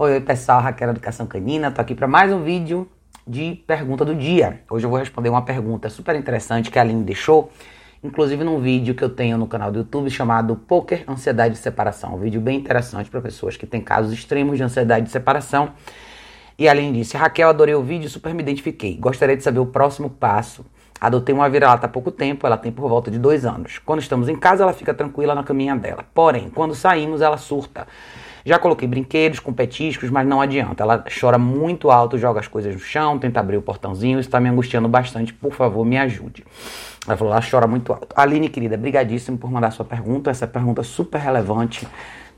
Oi, pessoal, Raquel Educação Canina, tô aqui para mais um vídeo de pergunta do dia. Hoje eu vou responder uma pergunta super interessante que a Aline deixou, inclusive num vídeo que eu tenho no canal do YouTube chamado Poker Ansiedade de Separação. Um vídeo bem interessante para pessoas que têm casos extremos de ansiedade de separação. E a Aline disse: Raquel, adorei o vídeo, super me identifiquei. Gostaria de saber o próximo passo. Adotei uma vira-lata há pouco tempo, ela tem por volta de dois anos. Quando estamos em casa, ela fica tranquila na caminha dela. Porém, quando saímos, ela surta. Já coloquei brinquedos com petiscos, mas não adianta. Ela chora muito alto, joga as coisas no chão, tenta abrir o portãozinho. Está me angustiando bastante. Por favor, me ajude. Ela falou, ela chora muito alto. Aline, querida, brigadíssimo por mandar sua pergunta. Essa pergunta é super relevante,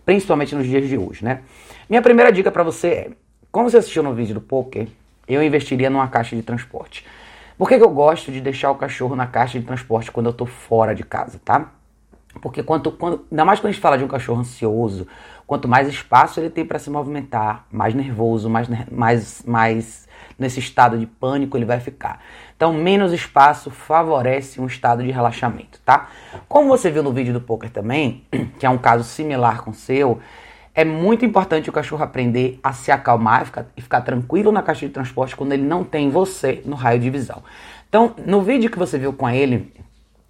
principalmente nos dias de hoje, né? Minha primeira dica para você é, como você assistiu no vídeo do poker, eu investiria numa caixa de transporte. Por que, que eu gosto de deixar o cachorro na caixa de transporte quando eu tô fora de casa, tá? Porque quanto, quando, ainda mais quando a gente fala de um cachorro ansioso, quanto mais espaço ele tem para se movimentar, mais nervoso, mais, mais, mais nesse estado de pânico ele vai ficar. Então, menos espaço favorece um estado de relaxamento, tá? Como você viu no vídeo do poker também, que é um caso similar com o seu, é muito importante o cachorro aprender a se acalmar e ficar, e ficar tranquilo na caixa de transporte quando ele não tem você no raio de visão. Então, no vídeo que você viu com ele,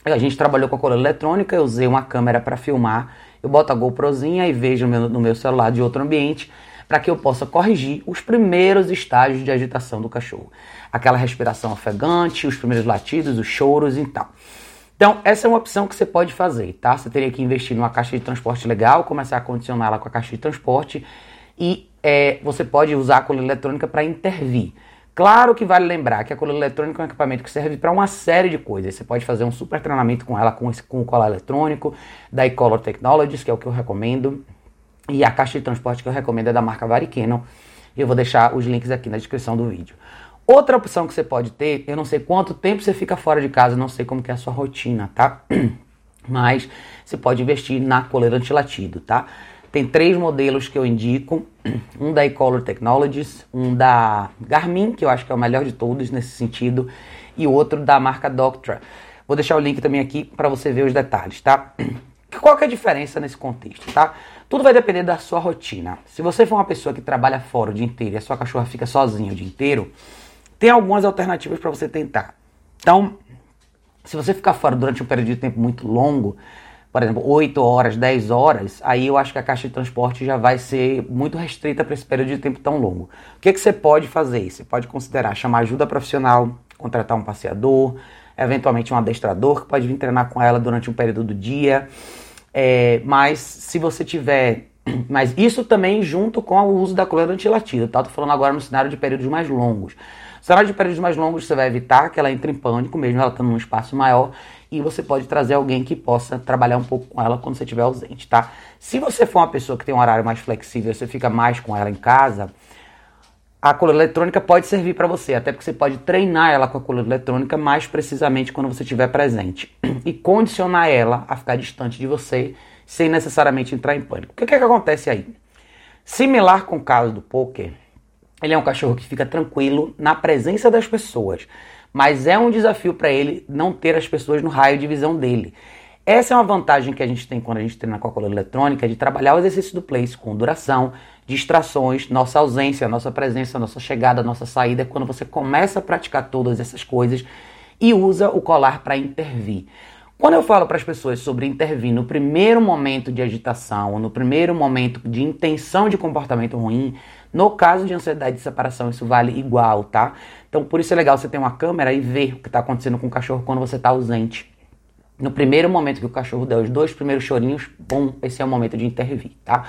a gente trabalhou com a coleira eletrônica, eu usei uma câmera para filmar. Eu boto a GoProzinha e vejo no meu, no meu celular de outro ambiente para que eu possa corrigir os primeiros estágios de agitação do cachorro. Aquela respiração ofegante, os primeiros latidos, os choros e tal. Então, essa é uma opção que você pode fazer, tá? Você teria que investir numa caixa de transporte legal, começar a condicionar ela com a caixa de transporte e é, você pode usar a coleira eletrônica para intervir. Claro que vale lembrar que a coleira eletrônica é um equipamento que serve para uma série de coisas. Você pode fazer um super treinamento com ela com, esse, com o colar eletrônico da eColor Technologies, que é o que eu recomendo. E a caixa de transporte que eu recomendo é da marca Varicanon. Eu vou deixar os links aqui na descrição do vídeo. Outra opção que você pode ter, eu não sei quanto tempo você fica fora de casa, não sei como que é a sua rotina, tá? Mas você pode investir na coleira antilatido, tá? Tem três modelos que eu indico, um da Ecolor Technologies, um da Garmin, que eu acho que é o melhor de todos nesse sentido, e outro da marca Doctra. Vou deixar o link também aqui para você ver os detalhes, tá? Qual que é a diferença nesse contexto, tá? Tudo vai depender da sua rotina. Se você for uma pessoa que trabalha fora o dia inteiro e a sua cachorra fica sozinha o dia inteiro, tem algumas alternativas para você tentar. Então, se você ficar fora durante um período de tempo muito longo, por exemplo, 8 horas, 10 horas, aí eu acho que a caixa de transporte já vai ser muito restrita para esse período de tempo tão longo. O que, que você pode fazer? Você pode considerar chamar ajuda profissional, contratar um passeador, eventualmente um adestrador que pode vir treinar com ela durante um período do dia. É, mas se você tiver. Mas isso também junto com o uso da coleira antilatida, tá? Tô falando agora no cenário de períodos mais longos. Cenário de períodos mais longos, você vai evitar que ela entre em pânico, mesmo ela estando num espaço maior, e você pode trazer alguém que possa trabalhar um pouco com ela quando você estiver ausente, tá? Se você for uma pessoa que tem um horário mais flexível, você fica mais com ela em casa, a coleira eletrônica pode servir para você, até porque você pode treinar ela com a coleira eletrônica mais precisamente quando você estiver presente e condicionar ela a ficar distante de você sem necessariamente entrar em pânico. O que, é que acontece aí? Similar com o caso do poker, ele é um cachorro que fica tranquilo na presença das pessoas mas é um desafio para ele não ter as pessoas no raio de visão dele. Essa é uma vantagem que a gente tem quando a gente treina com a coleira eletrônica, de trabalhar o exercício do place com duração, distrações, nossa ausência, nossa presença, nossa chegada, nossa saída, quando você começa a praticar todas essas coisas e usa o colar para intervir. Quando eu falo para as pessoas sobre intervir no primeiro momento de agitação, no primeiro momento de intenção de comportamento ruim, no caso de ansiedade de separação, isso vale igual, tá? Então, por isso é legal você ter uma câmera e ver o que está acontecendo com o cachorro quando você está ausente. No primeiro momento que o cachorro der os dois primeiros chorinhos, bom, esse é o momento de intervir, tá?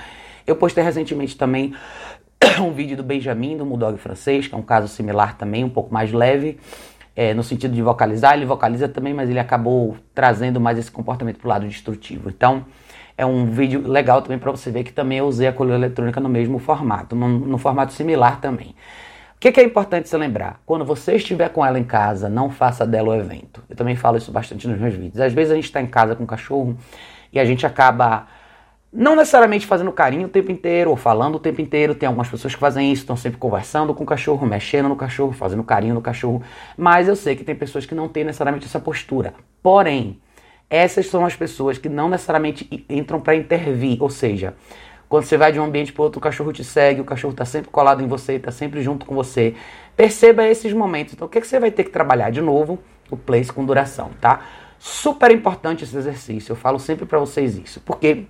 Eu postei recentemente também um vídeo do Benjamin, do Bulldog francês, que é um caso similar também, um pouco mais leve é, no sentido de vocalizar, ele vocaliza também, mas ele acabou trazendo mais esse comportamento para o lado destrutivo. Então, é um vídeo legal também para você ver que também eu usei a coleira eletrônica no mesmo formato, no, no formato similar também. O que, que, é importante se lembrar? Quando você estiver com ela em casa, não faça dela o evento. Eu também falo isso bastante nos meus vídeos. Às vezes a gente está em casa com o cachorro e a gente acaba não necessariamente fazendo carinho o tempo inteiro ou falando o tempo inteiro. Tem algumas pessoas que fazem isso, estão sempre conversando com o cachorro, mexendo no cachorro, fazendo carinho no cachorro. Mas eu sei que tem pessoas que não têm necessariamente essa postura. Porém, essas são as pessoas que não necessariamente entram para intervir. Ou seja, Quando você vai de um ambiente para outro, o cachorro te segue, o cachorro está sempre colado em você, está sempre junto com você. Perceba esses momentos. Então, o que, que você vai ter que trabalhar de novo? O place com duração, tá? Super importante esse exercício. Eu falo sempre para vocês isso, porque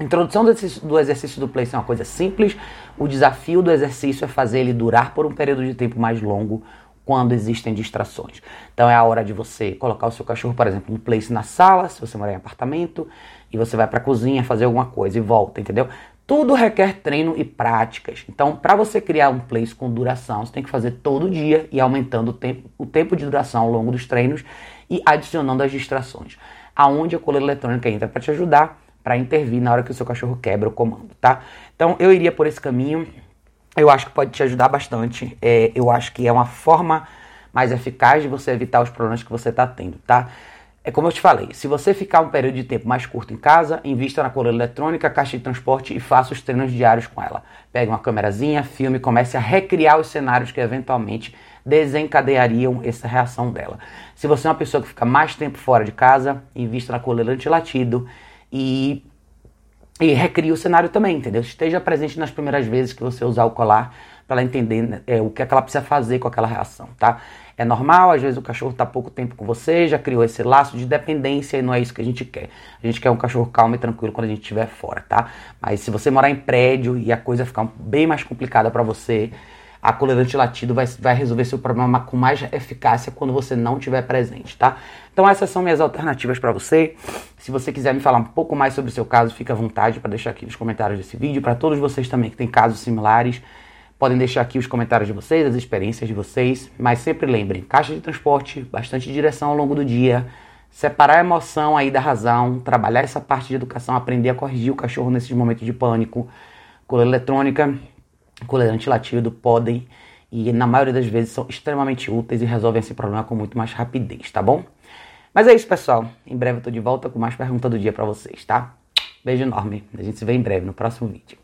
introdução do exercício, do exercício é uma coisa simples. O desafio do exercício é fazer ele durar por um período de tempo mais longo quando existem distrações. Então é a hora de você colocar o seu cachorro, por exemplo, no place na sala, se você morar em apartamento, e você vai para a cozinha fazer alguma coisa e volta, entendeu? Tudo requer treino e práticas. Então, para você criar um place com duração, você tem que fazer todo dia e aumentando o tempo, o tempo de duração ao longo dos treinos e adicionando as distrações. Aonde a coleira eletrônica entra para te ajudar, para intervir na hora que o seu cachorro quebra o comando, tá? Então, eu iria por esse caminho. Eu acho que pode te ajudar bastante. É, eu acho que é uma forma mais eficaz de você evitar os problemas que você está tendo, tá? É como eu te falei, se você ficar um período de tempo mais curto em casa, invista na coleira eletrônica, caixa de transporte e faça os treinos diários com ela. Pegue uma câmerazinha, filme e comece a recriar os cenários que eventualmente desencadeariam essa reação dela. Se você é uma pessoa que fica mais tempo fora de casa, invista na coleira antilatido e, e recrie o cenário também, entendeu? Esteja presente nas primeiras vezes que você usar o colar para ela entender é, o que, é que ela precisa fazer com aquela reação, tá? É normal, às vezes o cachorro está pouco tempo com você, já criou esse laço de dependência e não é isso que a gente quer. A gente quer um cachorro calmo e tranquilo quando a gente estiver fora, tá? Mas se você morar em prédio e a coisa ficar bem mais complicada para você, a coleira latido vai, vai resolver seu problema com mais eficácia quando você não estiver presente, tá? Então essas são minhas alternativas para você. Se você quiser me falar um pouco mais sobre o seu caso, fique à vontade para deixar aqui nos comentários desse vídeo. Para todos vocês também que têm casos similares, Podem deixar aqui os comentários de vocês, as experiências de vocês, mas sempre lembrem, caixa de transporte, bastante direção ao longo do dia, separar a emoção aí da razão, trabalhar essa parte de educação, aprender a corrigir o cachorro nesses momentos de pânico, coleira eletrônica, coleira antilatido podem e na maioria das vezes são extremamente úteis e resolvem esse problema com muito mais rapidez, tá bom? Mas é isso, pessoal. Em breve eu tô de volta com mais perguntas do dia para vocês, tá? Beijo enorme. A gente se vê em breve no próximo vídeo.